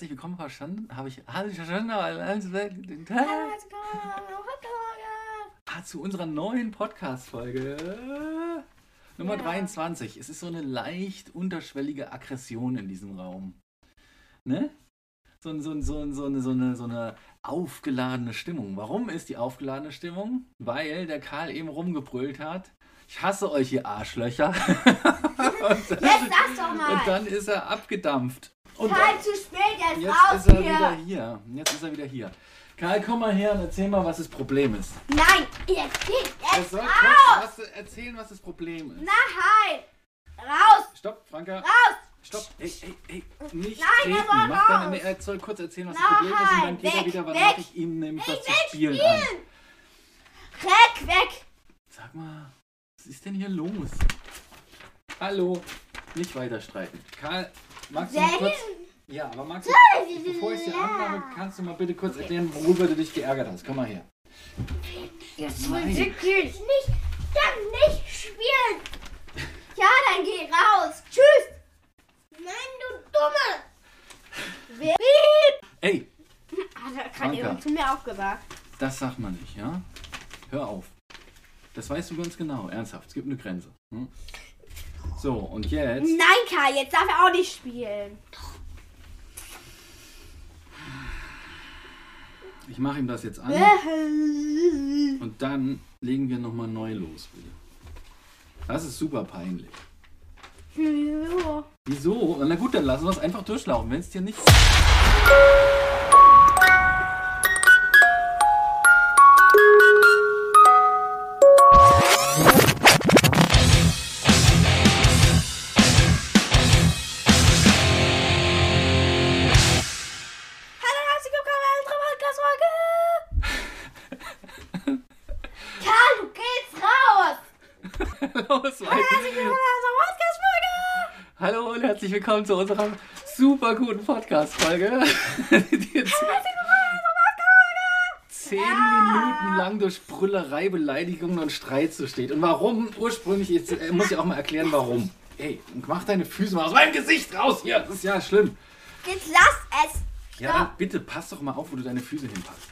herzlich willkommen, verstanden? Habe ich alles verstanden? Alles Hallo Podcast-Folge. Ah, zu unserer neuen Podcast-Folge Nummer Ja. 23. Es ist so eine leicht unterschwellige Aggression in diesem Raum. Ne? So, so, so, so, eine, so, eine, so eine aufgeladene Stimmung. Warum ist die aufgeladene Stimmung? Weil der Karl eben rumgebrüllt hat. Ich hasse euch, ihr Arschlöcher. und, Jetzt sag's doch mal. und dann ist er abgedampft. Und Karl, zu spät, jetzt, Jetzt raus ist er hier. wieder hier. Jetzt ist er wieder hier. Karl, komm mal her und erzähl mal, was das Problem ist. Nein, jetzt geht Er soll raus. kurz was erzählen, was das Problem ist. Nein, raus, Stopp, Franka. raus. Stopp. Ey, ey, ey. Nicht Nein, er treten. soll Mach deine, nee, er soll kurz erzählen, was das Problem ist und dann geht er weg, wieder, weil weg. mache ich ihm nämlich was zu spielen an. Spielen. Weg, weg. Sag mal, was ist denn hier los? Hallo. Nicht weiter streiten. Karl, magst du kurz... Ja, aber magst du, bevor ich dir anmache, kannst du mal bitte kurz erklären, worüber du dich geärgert hast. Komm mal her. Jetzt Nein. wirklich nicht, dann nicht spielen. Ja, dann geh raus. Tschüss. Nein, du Dumme. Wer? Ey, Hat er gerade eben zu mir auch gesagt. Das sagt man nicht, ja? Hör auf. Das weißt du ganz genau, ernsthaft. Es gibt eine Grenze. Hm? So, und jetzt. Nein, Kai, jetzt darf er auch nicht spielen. Ich mache ihm das jetzt an Nein, und dann legen wir nochmal neu los, bitte. Das ist super peinlich. Wieso? Na gut, dann lassen wir es einfach durchlaufen, wenn es dir nicht. Willkommen zu unserer super guten Podcast-Folge. zehn Minuten lang durch Brüllerei, Beleidigungen und Streit so steht. Und warum ursprünglich, jetzt äh, muss ich auch mal erklären, warum. Ey, mach deine Füße mal aus meinem Gesicht raus hier. Das ist ja schlimm. Jetzt lass es. Ja, dann bitte pass doch mal auf, wo du deine Füße hinpasst.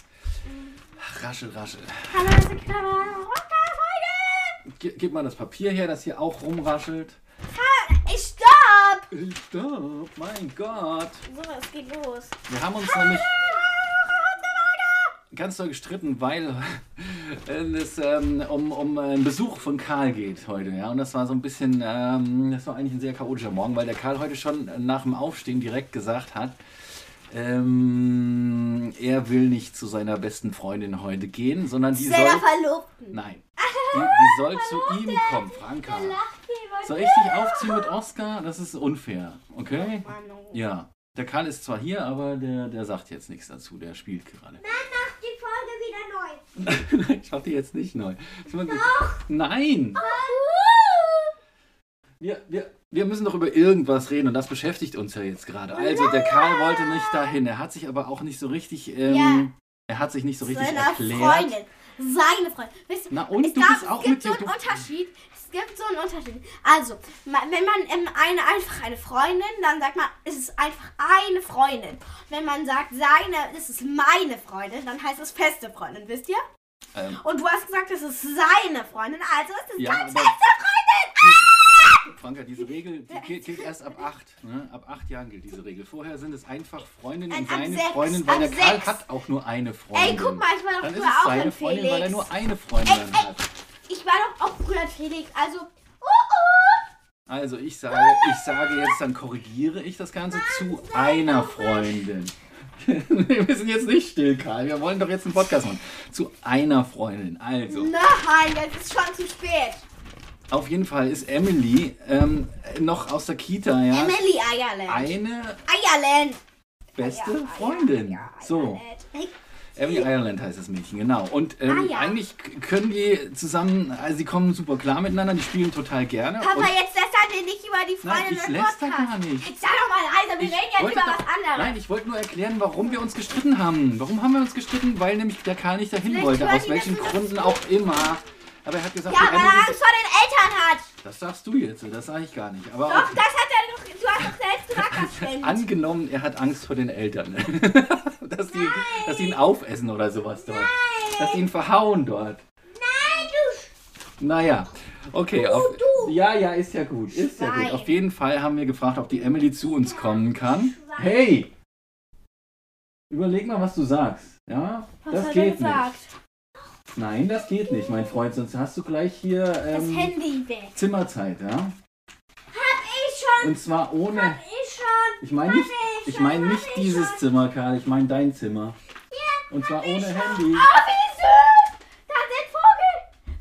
Raschel, raschel. Hallo, unserer Podcast-Folge. Ge gib mal das Papier her, das hier auch rumraschelt. Ich stopp. Stopp, mein Gott. So, es geht los. Wir haben uns nämlich ganz doll gestritten, weil es ähm, um, um einen Besuch von Karl geht heute. Ja? Und das war so ein bisschen, ähm, das war eigentlich ein sehr chaotischer Morgen, weil der Karl heute schon nach dem Aufstehen direkt gesagt hat, ähm, er will nicht zu seiner besten Freundin heute gehen, sondern die soll... Seiner Verlobten. Nein, die, die soll zu ihm kommen, Franka. Soll ich dich aufziehen mit Oscar? Das ist unfair, okay? Ja, der Karl ist zwar hier, aber der, der sagt jetzt nichts dazu. Der spielt gerade. Mach die Folge wieder neu. ich mach die jetzt nicht neu. Die- Nein! Wir, wir, wir müssen doch über irgendwas reden und das beschäftigt uns ja jetzt gerade. Also, der Karl wollte nicht dahin. Er hat sich aber auch nicht so richtig. Ähm, Ja. Er hat sich nicht so richtig Seiner erklärt. Freundin. Seine Freundin. Wisst ihr, Na und es, du gab, bist auch es gibt mit so einen Du, Unterschied. Es gibt so einen Unterschied. Also, wenn man ähm, eine, einfach eine Freundin, dann sagt man, es ist einfach eine Freundin. Wenn man sagt, seine, es ist meine Freundin, dann heißt es feste Freundin, wisst ihr? ähm, Und du hast gesagt, es ist seine Freundin, also ist es Ja, ganz feste Freundin. Franka, diese Regel die gilt, gilt erst ab acht. Ne? Ab acht Jahren gilt diese Regel. Vorher sind es einfach Freundin Nein, und seine sechs, Freundin, weil der Karl sechs. hat auch nur eine Freundin. Ey, guck mal, ich war doch ist früher auch seine in Freundin, weil er Felix. nur eine Freundin Ey, ey. hat. Ich war doch auch früher Felix, also... Oh, oh. Also ich sage, ich sage jetzt, dann korrigiere ich das Ganze zu einer Freundin. wir sind jetzt nicht still, Karl. Wir wollen doch jetzt einen Podcast machen. Zu einer Freundin. Also, Nein, jetzt ist schon zu spät. auf jeden Fall ist Emily ähm, noch aus der Kita, ja, Emily Eierland. eine Eierland. beste Freundin. So, Emily Ireland heißt das Mädchen, genau. Und ähm, Ah, ja. eigentlich können die zusammen, also sie kommen super klar miteinander, die spielen total gerne. Papa, jetzt lästert ihr nicht über die Nein, Freundin ich im läster Podcast. gar nicht. Jetzt sei doch mal leise, wir Ich reden jetzt über doch- was anderes. Nein, ich wollte nur erklären, warum wir uns gestritten haben. Warum haben wir uns gestritten? Weil nämlich der Karl nicht dahin Vielleicht wollte. Aus welchen Gründen auch immer. Aber er hat gesagt, Ja, weil er Angst vor den Eltern hat. das sagst du jetzt, das sage ich gar nicht. Aber Doch, auch, das hat angenommen, er hat Angst vor den Eltern. dass, die, dass die ihn aufessen oder sowas dort. Dass die ihn verhauen dort. Nein, du. Naja, okay. Auf, du. Ja, ja, ist ja gut. Ist ja gut. Schwein. Auf jeden Fall haben wir gefragt, ob die Emily zu uns kommen kann. Hey! Überleg mal, was du sagst. Ja, Was das geht nicht. Nein, das geht nicht, mein Freund. Sonst hast du gleich hier Das ähm, Handy weg. Zimmerzeit, ja? Hab schon. Und zwar ohne. Ich schon. Ich meine nicht, ich ich meine schon, nicht hab ich dieses schon. Zimmer, Karl. Ich meine dein Zimmer. Und zwar ohne Handy. Oh, wie süß! Da sind Vogel!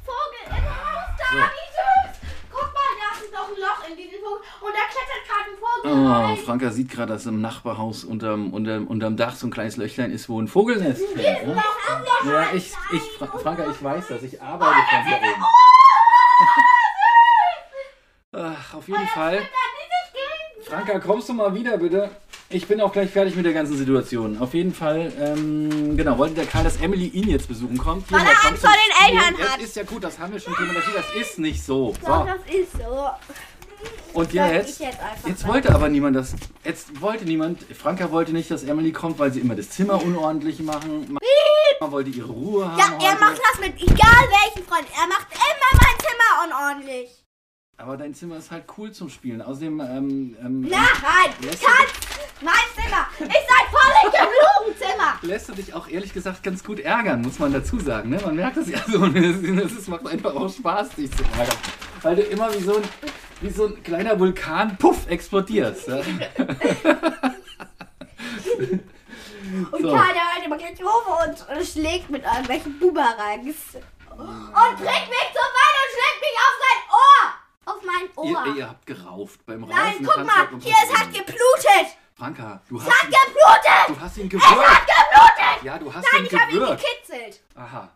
Vogel im Haus da! So. Wie süß! Guck mal, da ist doch ein Loch in diesem Vogel. Und da klettert gerade ein Vogel Oh, rein. Franka sieht gerade, dass im Nachbarhaus unterm, unterm, unterm Dach so ein kleines Löchlein ist, wo ein Vogelnest ist. Ja, Noch ein Loch ja rein. ich, ich, Fra Franka, ich weiß das. Ich arbeite von hier oben. Ach, auf jeden Fall. Franka, kommst du mal wieder, bitte? Ich bin auch gleich fertig mit der ganzen Situation. Auf jeden Fall, ähm, genau, wollte der Karl, dass Emily ihn jetzt besuchen kommt. Weil er Angst vor den. Eltern hat. Jetzt ist ja gut, das haben wir schon thematisiert. Das ist nicht so. Doch, So, das ist so. und Sag jetzt, jetzt jetzt wollte aber niemand das, jetzt wollte niemand, Franka wollte nicht, dass Emily kommt, weil sie immer das Zimmer unordentlich machen. Man wollte ihre Ruhe haben Ja, er heute. macht das mit egal welchen Freund. Er macht immer mein Zimmer unordentlich. Aber dein Zimmer ist halt cool zum Spielen. Außerdem, ähm, ähm, Nein, Lässt Schatz, mein Zimmer ist ein völlig Flugenzimmer. lässt du dich auch ehrlich gesagt ganz gut ärgern, muss man dazu sagen. Ne? Man merkt das ja so. Es ist- macht einfach auch Spaß, dich zu ärgern. Weil du immer wie so ein, wie so ein kleiner Vulkan, puff, explodierst. Ja? Und So. Der heute mal gleich hoch und schlägt mit irgendwelchen Boomerangs. Und trägt mich zum Ball und schlägt mich auf sein Ohr. Mein Ohr. Ihr, ihr habt gerauft beim Raufen. Nein, guck mal, hier, es hat geblutet. Franka, du Es hast, hat ihn, geblutet. du hast ihn Es hat gewürgt. geblutet. Ja, du hast Nein, ihn ich habe ihn gewürgt. gekitzelt. Aha.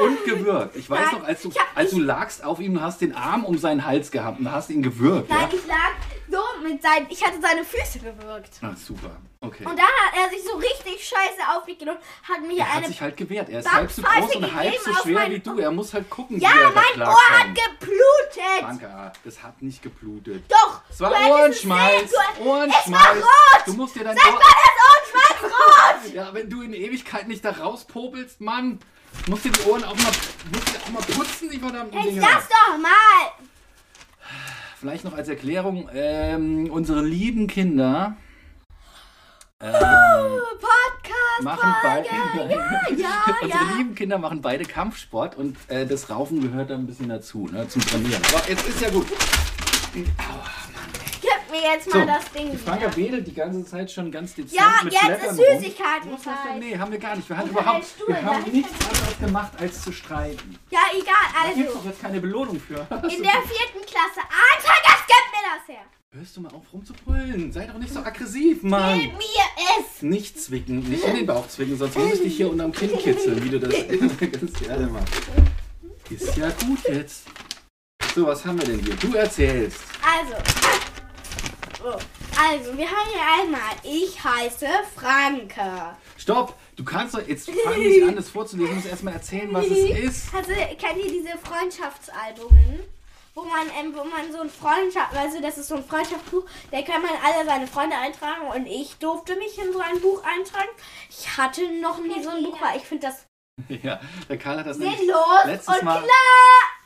Und gewürgt. Ich weiß Nein, noch, als du, hab- als du lagst auf ihm, du hast den Arm um seinen Hals gehabt und hast ihn gewürgt. Nein, Ja? ich lag so mit seinen, ich hatte seine Füße gewürgt. Ah, super. Okay. Und dann hat er sich so richtig scheiße auf mich genommen, hat mir Er hat eine sich halt gewehrt. Er ist halb so groß und halb so schwer wie du. Er muss halt gucken, Ja, wie er da mein. Ohr hat geblutet. Franka, das hat nicht geblutet. Doch. Es war du Ohrenschmalz. Ohrenschmalz. Es war rot. Du musst dir dein Sag Ohr... mal, das Ohrenschmalz rot. Ja, wenn du in Ewigkeit nicht da rauspopelst, Mann, musst dir die Ohren auch mal, musst dir auch mal putzen, die verdammten Jetzt Dinger. lass doch mal. Vielleicht noch als Erklärung, ähm, unsere lieben Kinder ähm, Podcast. machen beide, Ja, ja, unsere ja. lieben Kinder machen beide Kampfsport und äh, das Raufen gehört da ein bisschen dazu, ne, zum Trainieren. So, jetzt ist ja gut. Gib mir jetzt So, mal das Ding die Franka wieder. wedelt die ganze Zeit schon ganz dezent Ja, mit jetzt Blättern ist rum. Süßigkeiten Was ist das denn? Zeit. Nee, haben wir gar nicht. Wir haben überhaupt, Stuhl, wir haben nichts anderes gemacht, als zu streiten. Ja, egal. Da gibt es Also, doch jetzt keine Belohnung für. in der vierten Klasse. Anfang, das her. Hörst du mal auf rumzubrüllen? Sei doch nicht so aggressiv, Mann. Gib mir es. Nicht zwicken, nicht in den Bauch zwicken, sonst muss ich dich hier unterm Kinn kitzeln, wie du das ganz gerne machst. Ist ja gut jetzt. So, was haben wir denn hier? Du erzählst. Also. So. Also, wir haben hier einmal, ich heiße Franke. Stopp! Du kannst doch, jetzt fang nicht an, das vorzulesen, du musst erstmal erzählen, was es ist. Also, kennt ihr diese Freundschaftsalbumen? Wo man, ähm, wo man so ein Freundschaft, also das ist so ein Freundschaftsbuch, da kann man alle seine Freunde eintragen und ich durfte mich in so ein Buch eintragen. Ich hatte noch nie so ein Buch, weil ich finde das Ja, der Karl hat das letztes Mal klar.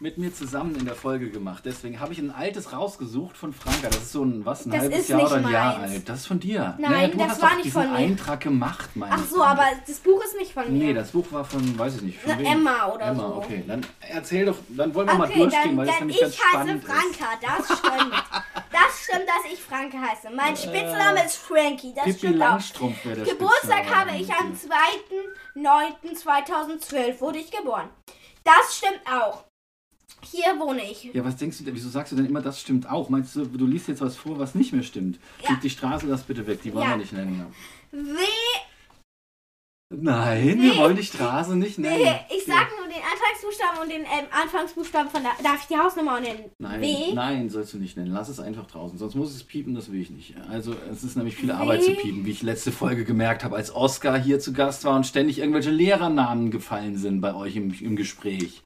mit mir zusammen in der Folge gemacht. Deswegen habe ich ein altes rausgesucht von Franka. Das ist so ein, was, ein Das halbes Jahr oder ein Jahr meins. alt. Das ist von dir. Nein, naja, du das hast war doch nicht diesen von mir. Eintrag gemacht, meine Ach so, aber das Buch ist nicht von mir. Nee, das Buch war von, weiß ich nicht, von Na, wem? Emma oder Emma, so. okay. Dann erzähl doch, dann wollen wir mal Okay, durchgehen, weil das dann nämlich ganz ich heiße spannend ist. Franka, das stimmt. das stimmt, dass ich Franke heiße. Mein Spitzname ist Frankie, das Äh, Pippi stimmt auch. Langstrumpf wäre der Geburtstag habe ich am 2.9.2012 wurde ich geboren. Das stimmt auch. Hier wohne ich. Ja, was denkst du denn, wieso sagst du denn immer, das stimmt auch? Meinst du, du liest jetzt was vor, was nicht mehr stimmt? Ja. Gib die Straße, lass bitte weg, die wollen Ja. wir nicht nennen. W Nein, wir Nee. wollen die Straße nicht nennen. Nee, ich sag Anfangsbuchstaben und den ähm, Anfangsbuchstaben von der. Darf ich die Hausnummer nennen? Nein, W. nein, sollst du nicht nennen. Lass es einfach draußen. Sonst muss es piepen, das will ich nicht. Also es ist nämlich viel W. Arbeit zu piepen, wie ich letzte Folge gemerkt habe, als Oskar hier zu Gast war und ständig irgendwelche Lehrernamen gefallen sind bei euch im, im Gespräch.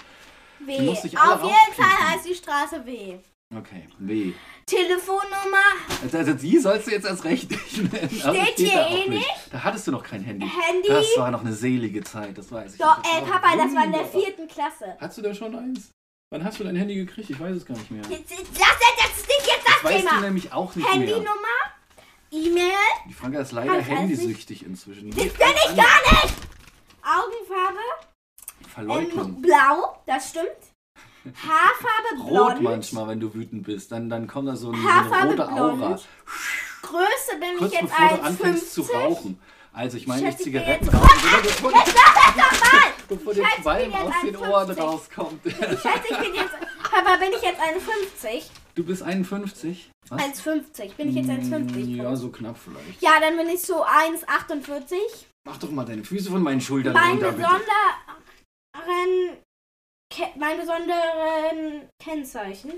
W. Auf jeden Fall heißt die Straße W. Okay, W. Telefonnummer, Also, also die sollst du jetzt erst recht nicht nennen. aber Steht steht hier eh nicht. Da hattest du noch kein Handy. Handy. Das war noch eine selige Zeit, das weiß ich. Doch, Das ey, war Papa, das war in der vierten Klasse. Hast du da schon eins? Wann hast du dein Handy gekriegt? Ich weiß es gar nicht mehr. Jetzt, das, das ist nicht jetzt das Weißt du Thema. nämlich auch nicht mehr. Handynummer, E-Mail, Die Franka ist leider handysüchtig inzwischen. Das bin ich gar nicht. Augenfarbe, Verleugnung. ähm, blau, das stimmt. Haarfarbe, Rot blond. manchmal, wenn du wütend bist. Dann, dann kommt da so, ein, so eine rote Aura. Größe bin Kurz ich jetzt bevor du anfängst zu 1,50. rauchen. Also ich meine nicht Zigaretten jetzt- rauchen, sondern bevor, die, mal! bevor der Qualm jetzt aus den Ohren 1,50. rauskommt. Ich schätze, ich bin jetzt. Papa, bin ich jetzt 1,50? Du bist 51? Was? 1,50. Bin ich jetzt 1,50? Ja, so knapp vielleicht. Ja, dann bin ich so 1,48. Mach doch mal deine Füße von meinen Schultern Mein runter, bitte. besonderen. Mein besonderen Kennzeichen.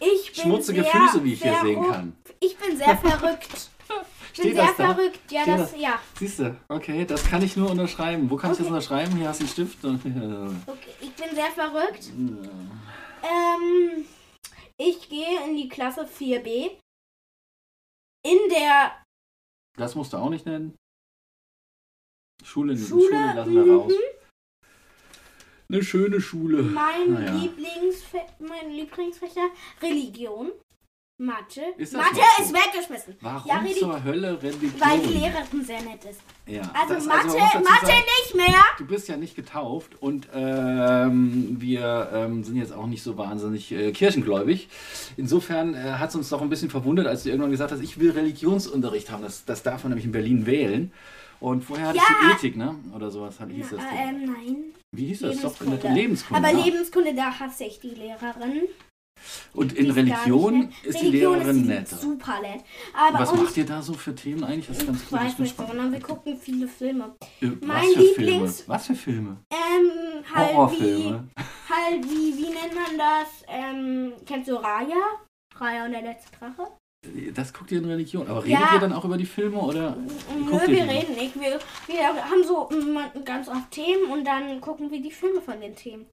Ich bin Schmutzige sehr Füße, wie ich hier sehen kann. Ich bin sehr verrückt. Ich bin Steht sehr das da? verrückt. Ja, Steht das, ja. Siehst du, okay, das kann ich nur unterschreiben. Wo kann ich das Okay. unterschreiben? Hier hast du einen Stift. Okay, ich bin sehr verrückt. Ähm, ich gehe in die Klasse 4b. In der Das musst du auch nicht nennen. Schule, Schule, Schule lassen wir raus. Eine schöne Schule. mein, Naja. Lieblingsfä mein Lieblingsfächer Religion, Mathe. Ist Mathe so? ist weggeschmissen, Warum Ja, zur Hölle Religion? weil die Lehrerin sehr nett ist. ja, Also Mathe, dazu Mathe sagen, nicht mehr. Du bist ja nicht getauft und ähm, wir ähm, sind jetzt auch nicht so wahnsinnig äh, kirchengläubig. Insofern äh, hat es uns doch ein bisschen verwundert, als du irgendwann gesagt hast, ich will Religionsunterricht haben. Das, das darf man nämlich in Berlin wählen. Und vorher hattest Ja. du Ethik, ne? Oder sowas hieß das. Äh, ähm, nein, Wie hieß das? Doch in der Lebenskunde. Lebenskunde. aber. Lebenskunde, da hasse ich die Lehrerin. Und in Religion nett. ist die Religion Lehrerin netter. super nett. Aber Was macht ihr da so für Themen eigentlich? Das ist ganz ich gut. das weiß nicht, sondern wir gucken viele Filme. Äh, mein Was für Filme? Lieblings- Was für Filme? Ähm, halt wie, Horrorfilme. halt wie, wie nennt man das? Ähm, kennst du Raya? Raya und der letzte Drache? Das guckt ihr in Religion. Aber redet Ja. ihr dann auch über die Filme oder? Nö, wir reden nicht. Wir, wir haben so mm, ganz oft Themen und dann gucken wir die Filme von den Themen.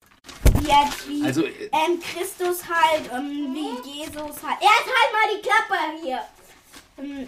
Jetzt wie Also, äh, ähm, Christus halt, ähm, wie Jesus halt. Erst halt mal die Klappe hier. Ähm,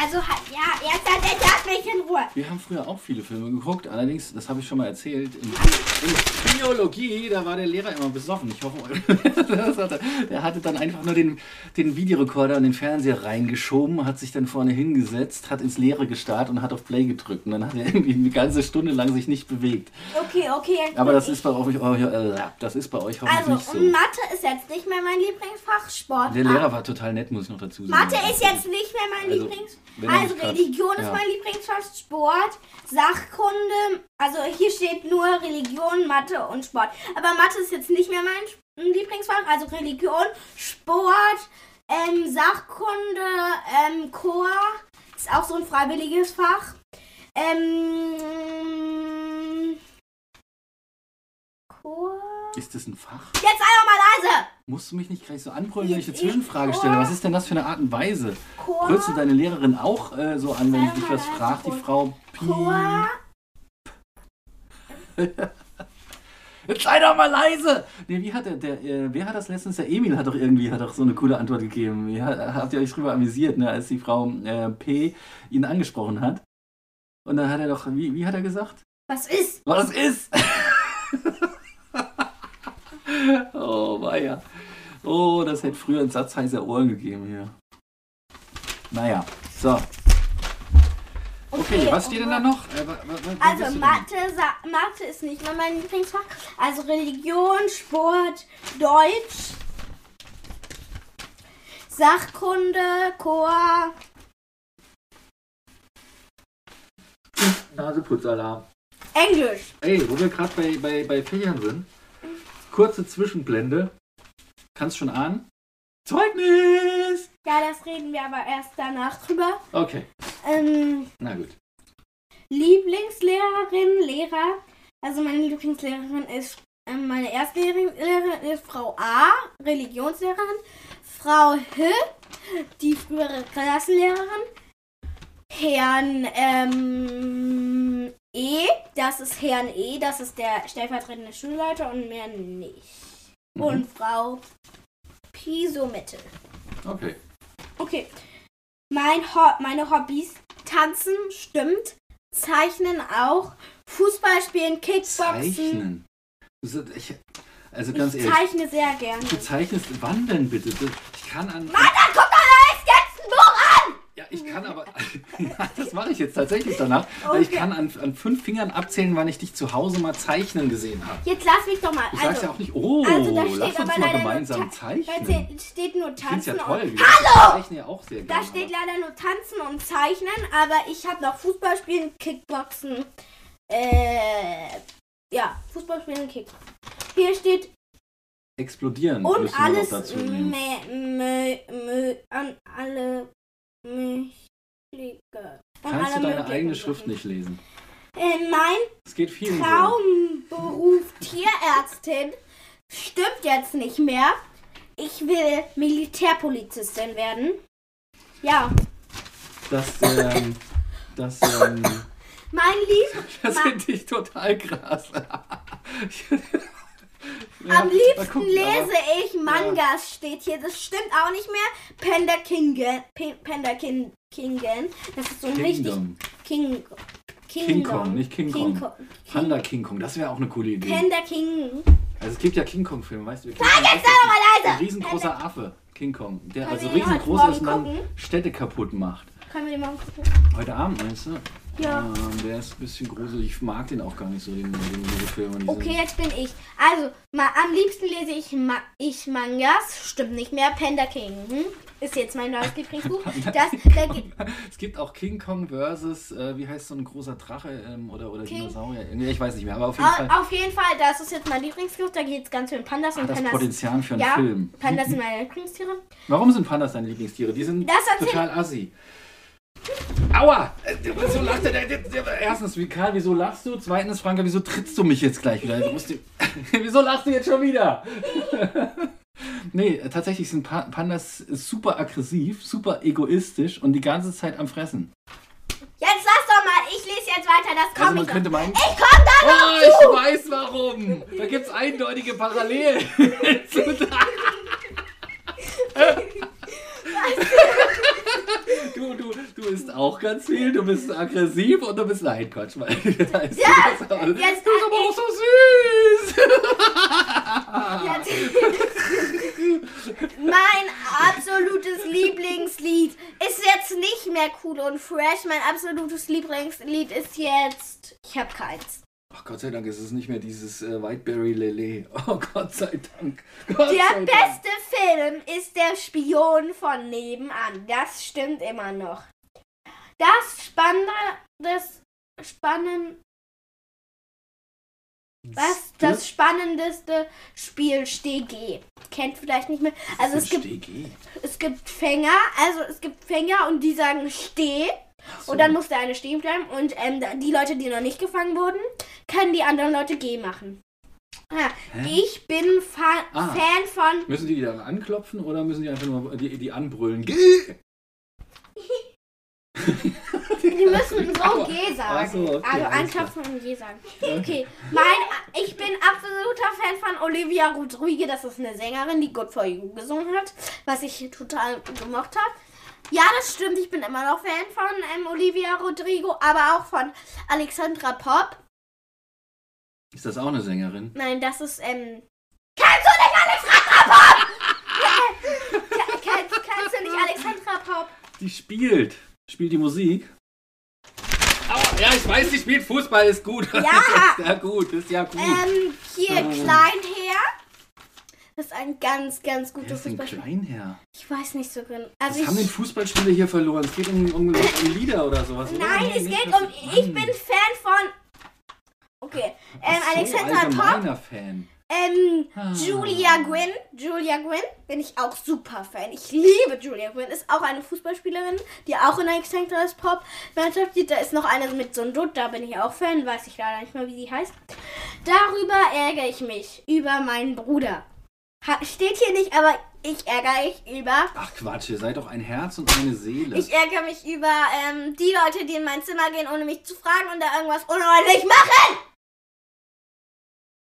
also ja, erst halt, er darf mich in Ruhe. wir haben früher auch viele Filme geguckt. Allerdings, das habe ich schon mal erzählt, in, in Biologie, da war der Lehrer immer besoffen. Ich hoffe, das hatte, der hatte dann einfach nur den, den Videorekorder und den Fernseher reingeschoben, hat sich dann vorne hingesetzt, hat ins Leere gestarrt und hat auf Play gedrückt. Und dann hat er irgendwie eine ganze Stunde lang sich nicht bewegt. Okay, okay. jetzt Aber das ist bei euch, äh, das ist bei euch hoffentlich Also, nicht so. Mathe ist jetzt nicht mehr mein Lieblingsfach. Sport. Der Lehrer war total nett, muss ich noch dazu sagen. Mathe ist jetzt nicht mehr mein Also, Lieblings. Er Also Religion ist ja. mein Lieblingsfach, Sport, Sachkunde. Also hier steht nur Religion, Mathe und Sport. Aber Mathe ist jetzt nicht mehr mein Lieblingsfach. Also Religion, Sport, ähm, Sachkunde, ähm, Chor ist auch so ein freiwilliges Fach. Ähm, Chor. Ist das ein Fach? Jetzt sei doch mal leise. Musst du mich nicht gleich so anbrüllen, wenn ich eine Ich- Zwischenfrage ich- stelle? Was ist denn das für eine Art und Weise? Chor. Brüllst du deine Lehrerin auch äh, so an, wenn Sei dich was fragt, die. Frau Pi? Jetzt sei doch mal leise! Nee, wie hat der, der äh, wer hat das letztens? Der Emil hat doch irgendwie hat doch so eine coole Antwort gegeben. Hat, habt ihr euch drüber amüsiert, ne, als die Frau äh, P ihn angesprochen hat? Und dann hat er doch, wie, wie hat er gesagt? Was ist? Was ist? oh, weia. Oh, das hätte früher ein Satz heißer Ohren gegeben hier. Naja, so. Okay, was steht denn da noch? Äh, wa- wa- wa- wo bist Also? Mathe, Mathe ist nicht mehr mein Lieblingsfach. Also Religion, Sport, Deutsch, Sachkunde, Chor. Naseputzalarm. Englisch. Ey, wo wir gerade bei, bei, bei Fächern sind. Kurze Zwischenblende. Kannst schon ahnen? Zeugnis! Ja, das reden wir aber erst danach drüber. Okay, Ähm, na gut. Lieblingslehrerin, Lehrer. Also meine Lieblingslehrerin ist, ähm, meine erste Lehrerin, Lehrerin ist Frau A, Religionslehrerin. Frau H, die frühere Klassenlehrerin. Herrn, ähm, E, das ist Herrn E, das ist der stellvertretende Schulleiter und mehr nicht. Mhm. Und Frau Pisomittel. Okay. Okay. Mein Ho meine Hobbys: Tanzen, stimmt. Zeichnen auch. Fußball spielen, Kickboxen. Zeichnen. Ist- Ich, also ganz ich ehrlich, zeichne sehr gerne. du zeichnest wann denn bitte? Ich kann an. Mann, dann guck doch da jetzt jetzt ein Buch an! Ja, ich kann aber. das mache ich jetzt tatsächlich danach. Weil ich Okay. kann an, an fünf Fingern abzählen, wann ich dich zu Hause mal zeichnen gesehen habe. Jetzt lass mich doch mal. Du sagst ja auch nicht, oh, also da lass steht uns aber mal gemeinsam nur Ta- Da zeichnen. steht- steht nur Ich finde es ja Tanzen toll. und. Hallo! zeichnen ja auch sehr Da gerne. steht aber- leider nur Tanzen und Zeichnen, aber ich habe noch Fußball spielen, Kickboxen. Äh. Ja, Fußball spielen, Kickboxen. Hier steht Explodieren. und alles dazu nehmen. mö, mö, mö, an alle du deine eigene. Schrift nicht lesen? Äh, mein. Traumberuf Tierärztin stimmt jetzt nicht mehr. Ich will Militärpolizistin werden. Ja, Das, ähm, das, ähm, mein Lieb, das finde ich total krass. Am liebsten lese lese ich Mangas, steht hier. Das stimmt auch nicht mehr. Panda Kingen. Panda Kin Kingen. Das ist so ein richtig Kingdom. King. King Kong, nicht King Kong. Kong. Panda King Kong, das wäre auch eine coole Idee. Panda King. Also es gibt ja King Kong Filme, weißt du? King Nein, Kong jetzt sei doch mal Ein leise. riesengroßer Affe, King Kong, der Können also riesengroß Morgen ist und dann gucken? Städte kaputt macht. Können wir den mal gucken? Heute Abend meinst du? Ja. Ähm, der ist ein bisschen gruselig. Ich mag den auch gar nicht so, den, den Filme. Diese, Okay, jetzt bin ich. Also, ma am liebsten lese ich, ma ich Mangas. Stimmt nicht mehr. Panda King. Hm? Ist jetzt mein neues Lieblingsbuch. Das, Es gibt auch King Kong versus, äh, wie heißt so ein großer Drache ähm, oder, oder King- Dinosaurier? Irgendwie, Ich weiß nicht mehr, aber auf jeden Fall au- auf jeden Fall, das ist jetzt mein Lieblingsbuch. Da geht es ganz viel um Pandas hat und das Pandas. Potenzial für einen ja, Film. Pandas sind meine Lieblingstiere. Warum sind Pandas deine Lieblingstiere? Die sind Das total assi. Aua! Äh, Wieso lacht der? Erstens, wie Karl, wieso lachst du? Zweitens, Franka, wieso trittst du mich jetzt gleich wieder? Die- wieso lachst du jetzt schon wieder? nee, äh, tatsächlich sind Pa- Pandas super aggressiv, super egoistisch und die ganze Zeit am Fressen. Jetzt lass doch mal. Ich lese jetzt weiter. Das Also kommt man könnte meinen. Ich komm da noch Oh, ich weiß warum. Da gibt es eindeutige Parallelen. zu- du, du, du isst auch ganz viel, du bist aggressiv und du bist nein, Quatsch. Weil, ja, jetzt- du bist aber auch so süß. Mein absolutes Lieblingslied ist jetzt nicht mehr cool und fresh. Mein absolutes Lieblingslied ist jetzt. Ich hab keins. Ach Gott sei Dank ist es nicht mehr dieses äh, Whiteberry Lele. Oh Gott sei Dank. Gott Der sei Dank. beste Film ist Der Spion von nebenan. Das stimmt immer noch. Das Spannende, das Spannen, was das spannendeste Spiel StG. Kennt vielleicht nicht mehr. Also es gibt StG. es gibt Fänger, also es gibt Fänger und die sagen steh so. und dann muss der eine stehen bleiben und ähm, die Leute, die noch nicht gefangen wurden, können die anderen Leute geh machen. Ja, Hä? ich bin Fa Ah. Fan von Müssen die dann anklopfen oder müssen die einfach nur die, die anbrüllen? Geh! Die müssen so. G sagen. So, okay, also anklopfen und G sagen. Okay, mein, ich bin absoluter Fan von Olivia Rodrigo. Das ist eine Sängerin, die Good For You gesungen hat, was ich total gemocht habe. Ja, das stimmt. Ich bin immer noch Fan von ähm, Olivia Rodrigo, aber auch von Alexandra Pop. Ist das auch eine Sängerin? Nein, das ist, ähm. Kennst du nicht Alexandra Pop? Ke- kennst, kennst du nicht Alexandra Pop? Die spielt. Spielt die Musik. Aua, ja, ich weiß, die spielt Fußball, ist gut. Ja. ist ja gut, ist ja gut. Ähm, hier Oh. Kleinher. Das ist ein ganz, ganz Wer guter ist denn Fußballspieler. Kleinherr? Ich weiß nicht so genau. Was Also haben denn ich, Fußballspieler hier verloren? Es geht um, um, um Lieder oder sowas. oder? nein, es geht was- um. Ich bin Fan von. Okay. Ähm, Ach so, Alexandra Pop. allgemeiner Fan. Ähm, Ah. Julia Gwynn. Julia Gwynn bin ich auch super Fan. Ich liebe Julia Gwynn. Ist auch eine Fußballspielerin, die auch in Alexandra Pop Mannschaft geht. Da ist noch eine mit so einem Dutt, da bin ich auch Fan. Weiß ich leider nicht mehr, wie sie heißt. Darüber ärgere ich mich. Über meinen Bruder. Ha, steht hier nicht, aber Ich ärgere mich über. Ach Quatsch, ihr seid doch ein Herz und eine Seele. Ich ärgere mich über ähm, die Leute, die in mein Zimmer gehen, ohne mich zu fragen und da irgendwas unordentlich machen.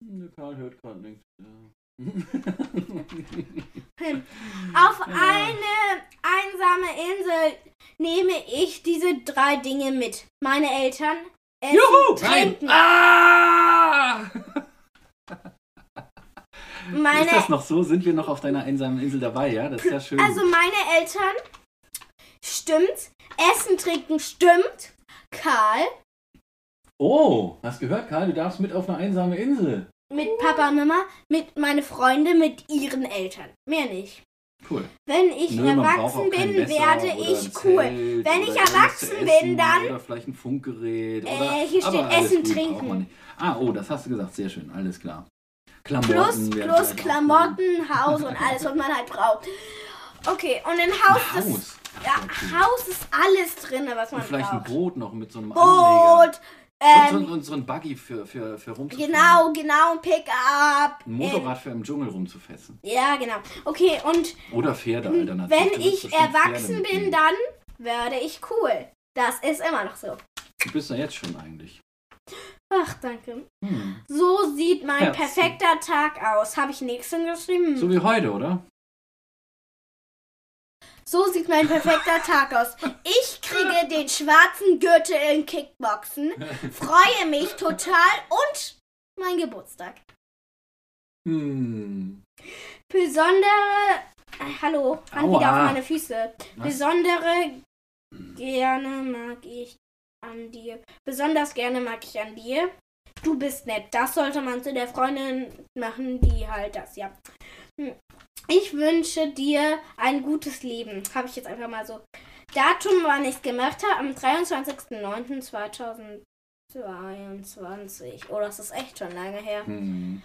Der Karl hört gerade nichts. Auf eine einsame Insel nehme ich diese drei Dinge mit. Meine Eltern, Essen, Juhu! Nein! Trinken. Ah! Meine, Ist das noch so? Sind wir noch auf deiner einsamen Insel dabei, ja? Das ist ja schön. also meine Eltern, stimmt. Essen, Trinken, stimmt. Karl, oh, hast gehört, Karl? Du darfst mit auf eine einsame Insel. mit Papa und Mama, mit meine Freunde, mit ihren Eltern. Mehr nicht. Cool. Wenn ich Nö, erwachsen bin, werde ich cool. Wenn ich erwachsen bin, dann- Oder vielleicht ein Funkgerät. Äh, oder, hier aber steht Essen, gut, Trinken. Ah, oh, das hast du gesagt. Sehr schön. Alles klar. Klamotten. Plus, plus Klamotten, Haus und alles, was man halt braucht. Okay, und in Haus, Ein Haus. Ach, ja, okay. Haus ist alles drin, was man Und vielleicht ein braucht. Boot noch mit so einem Anleger. Boot, Und so, ein- ähm, und so ein Buggy für, für, für rumzufahren. genau, genau, ein Pickup. Ein Motorrad für im Dschungel rumzufetzen. Ähm, ja, genau. Okay, und Oder Pferde wenn alternativ. Du wirst ich erwachsen bin, dann werde ich cool. Das ist immer noch so. Du bist ja jetzt schon eigentlich. Ach, danke. Hm. So sieht mein Herzchen. perfekter Tag aus. Habe ich nichts hingeschrieben? So wie heute, oder? So sieht mein perfekter Tag aus. Ich kriege den schwarzen Gürtel in Kickboxen, freue mich total und mein Geburtstag. Hm. Besondere. Äh, hallo, Aua. wieder auf meine Füße. Was? Besondere gerne mag ich an dir. Besonders gerne mag ich an dir. Du bist nett. Das sollte man zu der Freundin machen, die halt das, ja. Hm. Ich wünsche dir ein gutes Leben. Habe ich jetzt einfach mal so. Datum, wann ich es gemacht habe, am 23.09.2022. Oh, das ist echt schon lange her. Hm.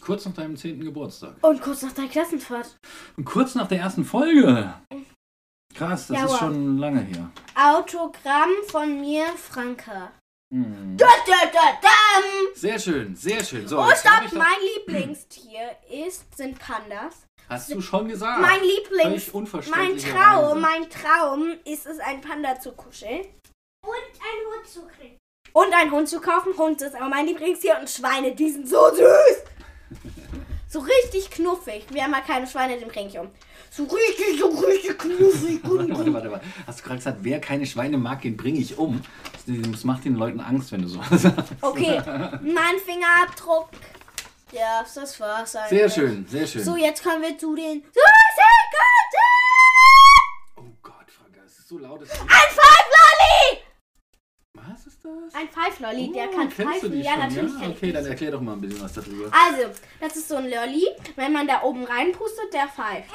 Kurz nach deinem 10. Geburtstag. Und kurz nach der Klassenfahrt. Und kurz nach der ersten Folge. Krass, das Ja, ist wow. schon lange her. Autogramm von mir, Franka. Hm. Da, da, da, dam. Sehr schön, sehr schön. So, Oh, stopp! doch- Mein Lieblingstier ist, sind Pandas. Hast du schon gesagt? Mein Lieblings... Mein. Traum, mein Traum ist es, ein Panda zu kuscheln. Und ein Hund zu kriegen. Und einen Hund zu kaufen. Hund ist aber mein Lieblingstier. Und Schweine, die sind so süß. So richtig knuffig. Wir haben ja keine Schweine im Regenschirm. So richtig, so richtig knuffig. Warte, warte, warte, warte. Hast du gerade gesagt, wer keine Schweine mag, den bringe ich um? Das macht den Leuten Angst, wenn du so sagst. Okay, mein Fingerabdruck. Ja, das war's eigentlich. Sehr schön, sehr schön. So, jetzt kommen wir zu den. Oh Gott, Franka, es ist so laut. es ist- Ein Pfeiflolli! Was ist das? Ein Pfeiflolli, der Oh, kann kennst du pfeifen. die Ja, schon? natürlich ja? ich Okay, dann erklär doch mal ein bisschen was darüber. Also, das ist so ein Lolli. Wenn man da oben reinpustet, der pfeift.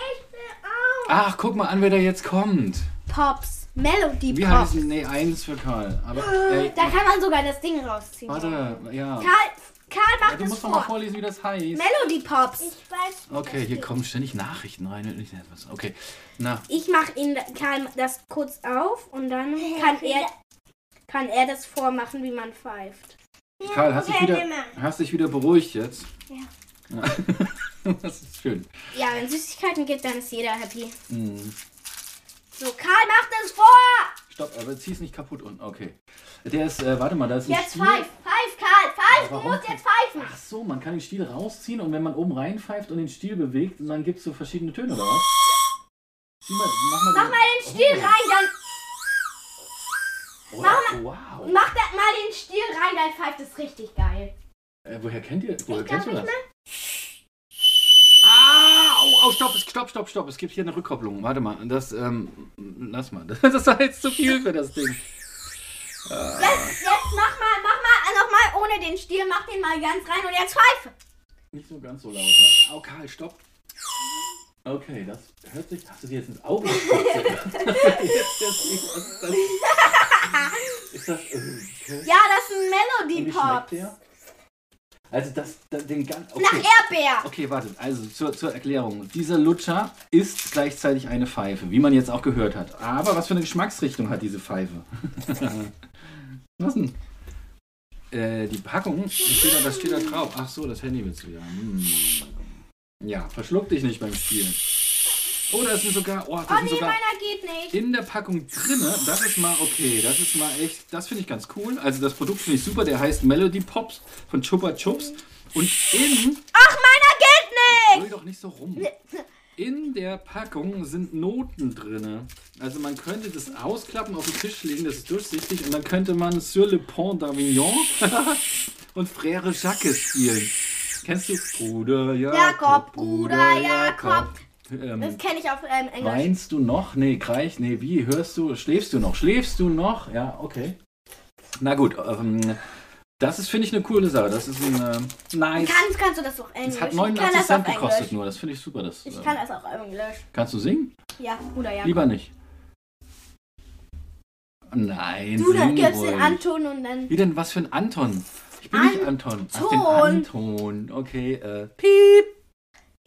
Ach, guck mal an, wer da jetzt kommt. Pops. Melody Wie Pops. heißen? Nee, eins für Karl. Aber, ey, Da kann man sogar das Ding rausziehen. warte, ja. Karl, Karl Ja, macht Du es musst doch mal vor. vorlesen, wie das heißt. Melody Pops. Ich weiß. Okay, hier geht. kommen ständig Nachrichten rein. und nicht etwas. Okay, na, Ich mache ihn, Karl das kurz auf und dann kann er, kann er das vormachen, wie man pfeift. Karl, hast dich wieder, hast dich wieder beruhigt jetzt? Ja. Ja. das ist schön. Ja, wenn es Süßigkeiten gibt, dann ist jeder happy. Hm. So, Karl macht es vor! Stopp, aber zieh's nicht kaputt unten. Okay. Der ist, äh, warte mal, da ist ein Jetzt Stiel. pfeif, pfeif, Karl, pfeif, du musst jetzt pfeifen. Ach so, man kann den Stiel rausziehen und wenn man oben reinpfeift und den Stiel bewegt, dann gibt's so verschiedene Töne, oder was? Zieh mal, mach mal, Mach mal den Stiel rein, Oh, mach wow. mach da mal den Stiel rein, dann pfeift es richtig geil. Äh, woher kennt ihr, woher Ich kennst du das? Ah, oh, oh, stopp, stopp, stopp, stopp. Es gibt hier eine Rückkopplung. Warte mal, das, ähm, lass mal. Das war jetzt zu viel für das Ding. Jetzt, jetzt mach mal, mach mal nochmal ohne den Stiel, mach den mal ganz rein und jetzt pfeife. Nicht so ganz so laut, ne? Oh, Karl, stopp. Okay, das hört sich. Hast du dir jetzt ins Auge gespritzt? jetzt, jetzt, was ist das? Das. Ja, das ist ein Melody Pop. Also das, das den ganz. Nach Okay. Erdbeer. Okay, wartet. Also zur, zur Erklärung. Dieser Lutscher ist gleichzeitig eine Pfeife, wie man jetzt auch gehört hat. Aber was für eine Geschmacksrichtung hat diese Pfeife? was denn? Äh, die Packung, das steht, da, das steht da drauf. Ach so, das Handy willst du ja. Hm. Ja, verschluck dich nicht beim Spielen. Oh, da sind sogar, oh, da Oh sind nee, sogar meiner geht nicht. in der Packung drinne. Das ist mal okay. Das ist mal echt, das finde ich ganz cool. Also das Produkt finde ich super. Der heißt Melody Pops von Chupa Chups. Und in, Ach, meiner geht nicht. Hol doch nicht so rum. In der Packung sind Noten drinne. Also man könnte das ausklappen, auf den Tisch legen, das ist durchsichtig. Und dann könnte man Sur le Pont d'Avignon und Frère Jacques spielen. Kennst du? Bruder Jakob, Jakob, Bruder Jakob. Ähm, Das kenne ich auf ähm, Englisch. Weinst du noch? Nee, Kreich, nee, wie? Hörst du? Schläfst du noch? Schläfst du noch? Ja, okay. Na gut, ähm, das ist, finde ich, eine coole Sache. Das ist ein äh, nice. Kannst, kannst du das auf Englisch? Das hat ich kann 89 das Cent gekostet Englisch. nur. Das finde ich super. Das, Ich äh, kann das auch Englisch. kannst du singen? Ja, Bruder Jakob. Lieber nicht. Nein, Du, dann gibst den Anton und dann. Wie denn, was für ein Anton? Ich bin nicht Anton. Ach, den Anton. Anton. Okay, äh, piep.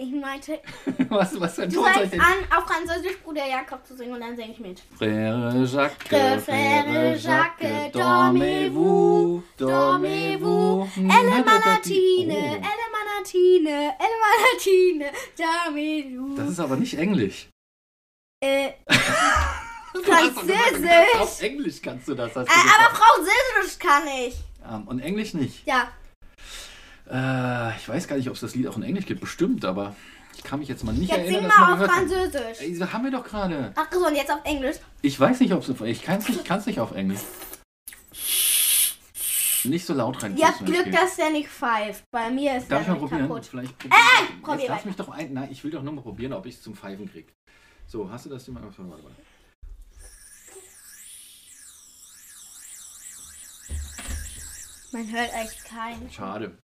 Ich meinte, Was, was für ein du Ton soll ich fängst denn? an, auf Französisch Bruder Jakob zu singen und dann singe ich mit. Frère Jacques, Frère Frère Jacques, dormez-vous, dormez-vous, Elle Manatine, Elle Manatine, Elle Manatine, damit Oh, Das du. ist aber nicht Englisch. Äh, Du hast doch gesagt, Französisch. Auf Englisch kannst du das. Hast äh, du aber gesagt. Französisch kann ich. Ähm, Und Englisch nicht. Ja, Äh, ich weiß gar nicht, ob es das Lied auch in Englisch gibt. Bestimmt, aber ich kann mich jetzt mal nicht jetzt erinnern, sing dass mal auf. Französisch. Ey, das haben wir doch gerade. Ach so, und jetzt auf Englisch. Ich weiß nicht, ob es. Ich kann es nicht, kann's nicht auf Englisch. Nicht so laut rein. Ihr habt Glück, dass der nicht pfeift. Bei mir ist Darf ich der mal nicht probieren? kaputt. Vielleicht probier Äh, Jetzt probier lass mich doch ein. Nein, ich will doch nur mal probieren, ob ich es zum Pfeifen krieg. So, hast du das mal. Warte, warte, Man hört echt keinen. Schade.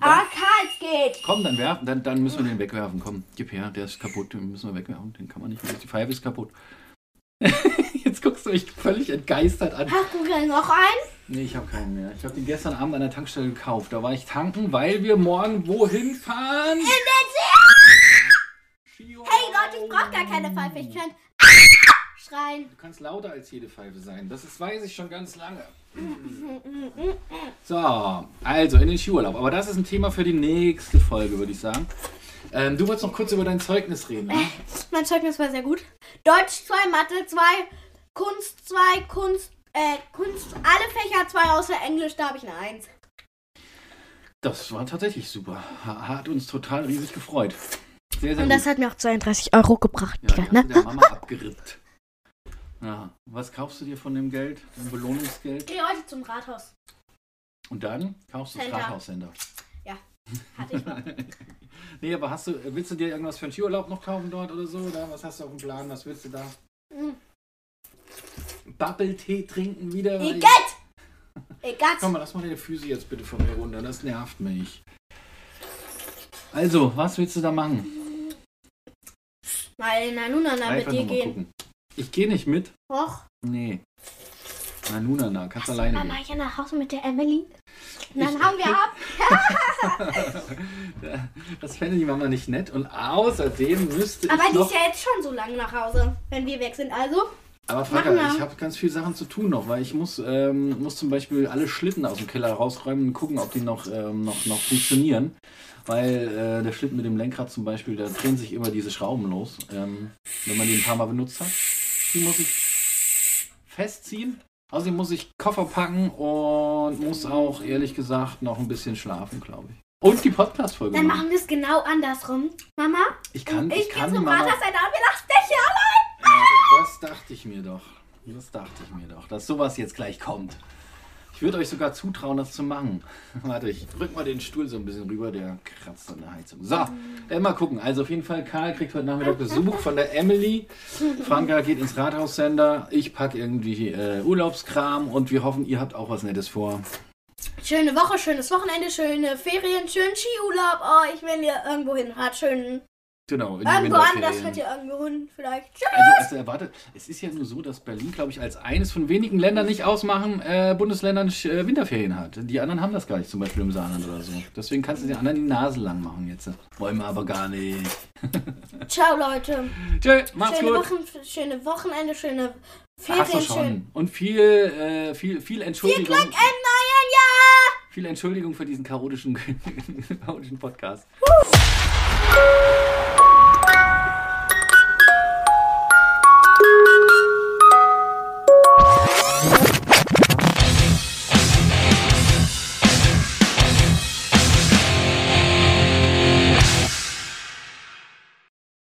Ah, Karls geht. Komm, dann werfen, dann, dann müssen wir den wegwerfen. Komm, gib her, der ist kaputt, den müssen wir wegwerfen. Den kann man nicht mehr. Die Pfeife ist kaputt. Jetzt guckst du mich völlig entgeistert an. Hast du gleich noch einen? Nee, ich habe keinen mehr. Ich habe den gestern Abend an der Tankstelle gekauft. Da war ich tanken, weil wir morgen wohin fahren? In den See. Hey Leute, ich brauche gar keine Pfeife. Ich kann schreien. Du kannst lauter als jede Pfeife sein. Das ist, weiß ich schon ganz lange. So, also in den Skiurlaub. Aber das ist ein Thema für die nächste Folge, würde ich sagen. Ähm, du wolltest noch kurz über dein Zeugnis reden. Ne? Mein Zeugnis war sehr gut. Deutsch 2, Mathe 2, Kunst 2, Kunst, äh, Kunst, alle Fächer 2 außer Englisch, da habe ich eine 1. Das war tatsächlich super. Ha- Hat uns total riesig gefreut. Sehr, sehr Und gut. das hat mir auch 32 Euro gebracht. ja, du ne? der Mama abgerippt. Ja. Was kaufst du dir von dem Geld, dem Belohnungsgeld? Geh heute zum Rathaus. Und dann kaufst du das Center. Rathauscenter. Hatte ich noch. nee, aber hast du, willst du dir irgendwas für einen Skiurlaub noch kaufen dort oder so? Oder was hast du auf dem Plan? Was willst du da? Mm. Bubble-Tee trinken wieder? Igitt! Egal. Komm mal, lass mal deine Füße jetzt bitte von mir runter. Das nervt mich. Also, was willst du da machen? Mal in Nanunana mit dir mal gehen. gucken. Ich gehe nicht mit. Och. Nee. Na, Nuna, na, kannst alleine Mama gehen. hier nach Hause mit der Emily. Und dann hauen wir ab. das fände die Mama nicht nett. Und außerdem müsste Aber ich die noch... ist ja jetzt schon so lange nach Hause, wenn wir weg sind. Also, Aber wir. ich habe ganz viele Sachen zu tun noch, weil ich muss, ähm, muss zum Beispiel alle Schlitten aus dem Keller rausräumen und gucken, ob die noch, ähm, noch, noch funktionieren. Weil äh, der Schlitten mit dem Lenkrad zum Beispiel, da drehen sich immer diese Schrauben los, ähm, wenn man den ein paar Mal benutzt hat. Die muss ich festziehen. Außerdem muss ich Koffer packen und muss auch, ehrlich gesagt, noch ein bisschen schlafen, glaube ich. Und die Podcast-Folge dann machen. wir es genau andersrum. Mama, Ich kann, ich, ich kann zum Mama... Rathaus und wir lassen dich allein. Ja, das dachte ich mir doch. Das dachte ich mir doch, dass sowas jetzt gleich kommt. Ich würde euch sogar zutrauen, das zu machen. Warte, ich drück mal den Stuhl so ein bisschen rüber, der kratzt an der Heizung. So, äh, mal gucken. Also auf jeden Fall, Karl kriegt heute Nachmittag Besuch von der Emily. Franka geht ins Rathaussender. Ich packe irgendwie äh, Urlaubskram und wir hoffen, ihr habt auch was Nettes vor. Schöne Woche, schönes Wochenende, schöne Ferien, schönen Skiurlaub. Oh, ich will hier irgendwo hin. Hat schön. Genau, in Irgendwo anders hat irgendwo hin. Vielleicht. Tschüss. Also, also erwartet, es ist ja nur so, dass Berlin, glaube ich, als eines von wenigen Ländern nicht ausmachen, äh, Bundesländern äh, Winterferien hat. Die anderen haben das gar nicht, zum Beispiel im Saarland oder so. Deswegen kannst du den anderen die Nase lang machen jetzt. Wollen wir aber gar nicht. Ciao, Leute. Tschö, macht's Schöne, gut. Wochen, schöne Wochenende, schöne Hast du Ferien, schön. Und viel, äh, viel, viel Entschuldigung. Glück im neuen Jahr! Viele Entschuldigung für diesen chaotischen, chaotischen Podcast.